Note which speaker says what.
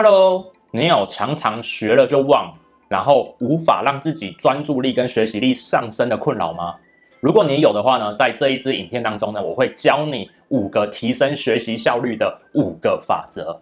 Speaker 1: Hello，你有常常学了就忘，然后无法让自己专注力跟学习力上升的困扰吗？如果你有的话呢，在这一支影片当中呢，我会教你五个提升学习效率的五个法则。